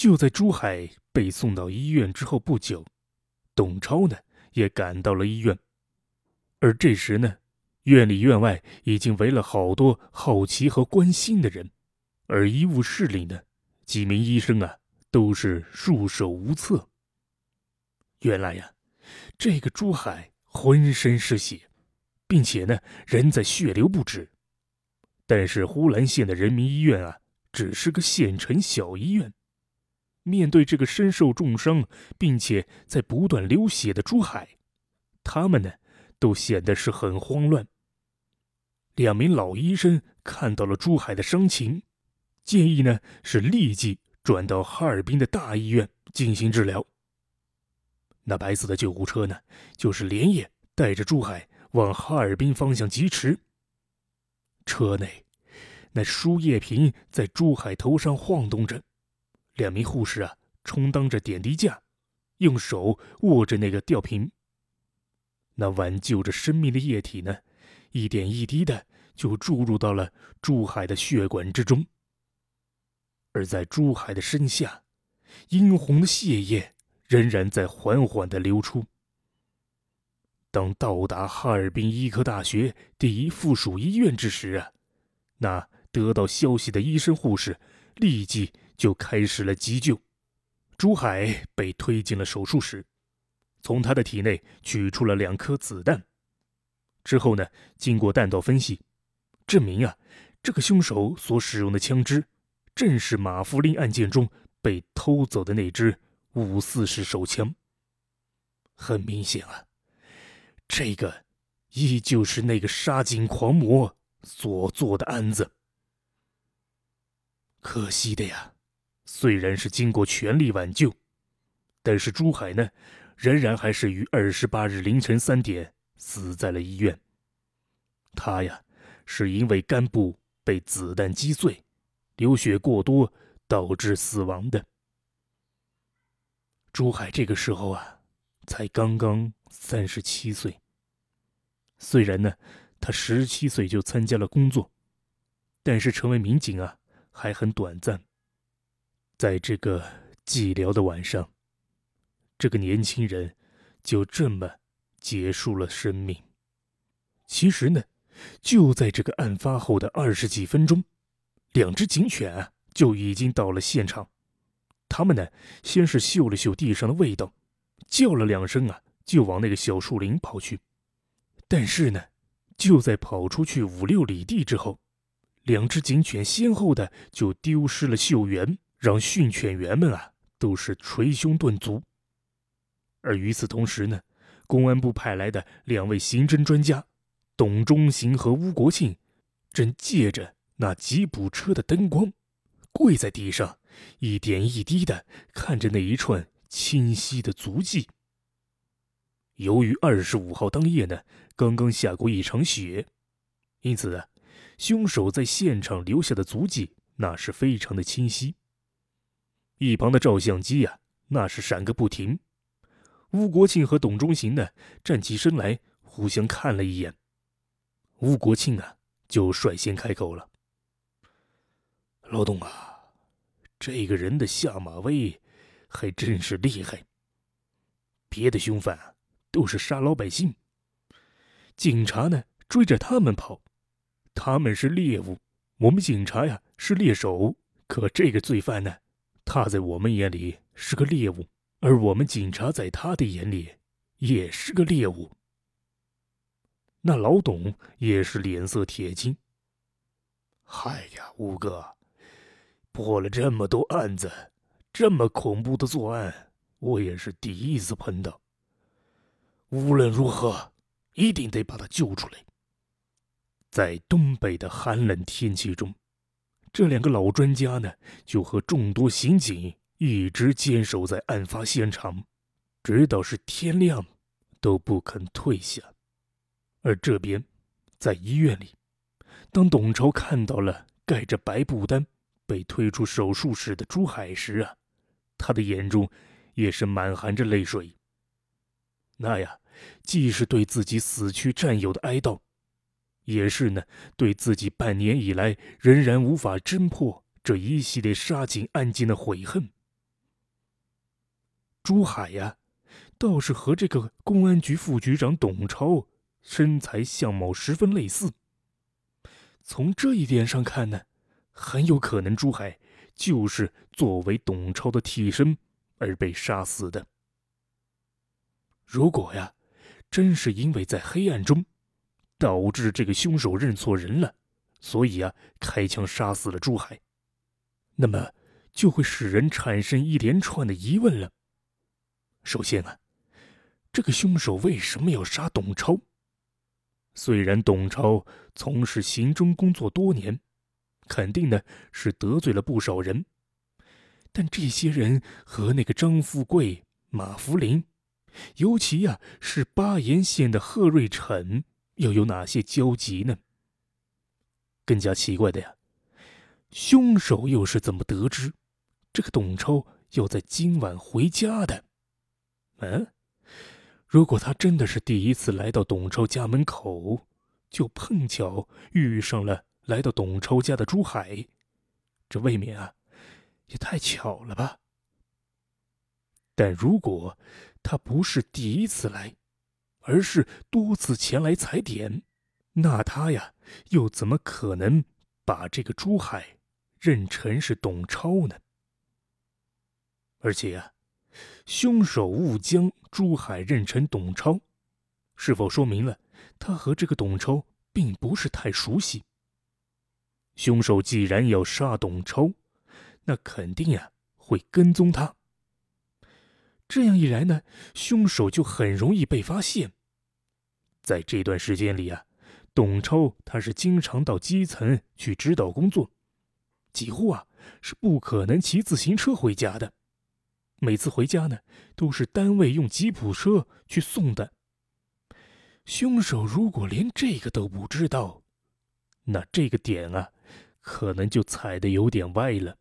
就在朱海被送到医院之后不久，董超呢也赶到了医院。而这时呢，院里院外已经围了好多好奇和关心的人，而医务室里呢，几名医生啊都是束手无策。原来呀，这个朱海浑身是血，并且呢人在血流不止。但是呼兰县的人民医院啊，只是个县城小医院，面对这个身受重伤并且在不断流血的朱海，他们呢？都显得是很慌乱。两名老医生看到了朱海的伤情，建议呢是立即转到哈尔滨的大医院进行治疗。那白色的救护车呢，就是连夜带着朱海往哈尔滨方向疾驰。车内，那输液瓶在朱海头上晃动着，两名护士啊充当着点滴架，用手握着那个吊瓶。那挽救着生命的液体呢，一点一滴的就注入到了珠海的血管之中。而在珠海的身下，殷红的血液仍然在缓缓的流出。当到达哈尔滨医科大学第一附属医院之时啊，那得到消息的医生护士立即就开始了急救。朱海被推进了手术室。从他的体内取出了两颗子弹，之后呢，经过弹道分析，证明啊，这个凶手所使用的枪支，正是马福林案件中被偷走的那支五四式手枪。很明显啊，这个依旧是那个杀警狂魔所做的案子。可惜的呀，虽然是经过全力挽救，但是朱海呢？仍然还是于二十八日凌晨三点死在了医院。他呀，是因为肝部被子弹击碎，流血过多导致死亡的。朱海这个时候啊，才刚刚三十七岁。虽然呢，他十七岁就参加了工作，但是成为民警啊，还很短暂。在这个寂寥的晚上。这个年轻人就这么结束了生命。其实呢，就在这个案发后的二十几分钟，两只警犬啊就已经到了现场。他们呢，先是嗅了嗅地上的味道，叫了两声啊，就往那个小树林跑去。但是呢，就在跑出去五六里地之后，两只警犬先后的就丢失了嗅源，让训犬员们啊都是捶胸顿足。而与此同时呢，公安部派来的两位刑侦专家，董忠行和吴国庆，正借着那吉普车的灯光，跪在地上，一点一滴的看着那一串清晰的足迹。由于二十五号当夜呢，刚刚下过一场雪，因此啊，凶手在现场留下的足迹那是非常的清晰。一旁的照相机呀，那是闪个不停。吴国庆和董忠行呢，站起身来，互相看了一眼。吴国庆啊，就率先开口了：“老董啊，这个人的下马威，还真是厉害。别的凶犯都是杀老百姓，警察呢追着他们跑，他们是猎物，我们警察呀是猎手。可这个罪犯呢，他在我们眼里是个猎物。”而我们警察在他的眼里也是个猎物。那老董也是脸色铁青。嗨呀，五哥，破了这么多案子，这么恐怖的作案，我也是第一次碰到。无论如何，一定得把他救出来。在东北的寒冷天气中，这两个老专家呢，就和众多刑警。一直坚守在案发现场，直到是天亮，都不肯退下。而这边，在医院里，当董超看到了盖着白布单被推出手术室的朱海时啊，他的眼中也是满含着泪水。那呀，既是对自己死去战友的哀悼，也是呢对自己半年以来仍然无法侦破这一系列杀警案件的悔恨。朱海呀，倒是和这个公安局副局长董超身材相貌十分类似。从这一点上看呢，很有可能朱海就是作为董超的替身而被杀死的。如果呀，真是因为在黑暗中，导致这个凶手认错人了，所以啊，开枪杀死了朱海，那么就会使人产生一连串的疑问了。首先啊，这个凶手为什么要杀董超？虽然董超从事刑侦工作多年，肯定呢是得罪了不少人，但这些人和那个张富贵、马福林，尤其呀是巴彦县的贺瑞辰，又有哪些交集呢？更加奇怪的呀，凶手又是怎么得知这个董超要在今晚回家的？嗯？如果他真的是第一次来到董超家门口，就碰巧遇上了来到董超家的朱海，这未免啊，也太巧了吧。但如果他不是第一次来，而是多次前来踩点，那他呀，又怎么可能把这个珠海认成是董超呢？而且呀。凶手误将珠海认成董超，是否说明了他和这个董超并不是太熟悉？凶手既然要杀董超，那肯定呀会跟踪他。这样一来呢，凶手就很容易被发现。在这段时间里啊，董超他是经常到基层去指导工作，几乎啊是不可能骑自行车回家的。每次回家呢，都是单位用吉普车去送的。凶手如果连这个都不知道，那这个点啊，可能就踩的有点歪了。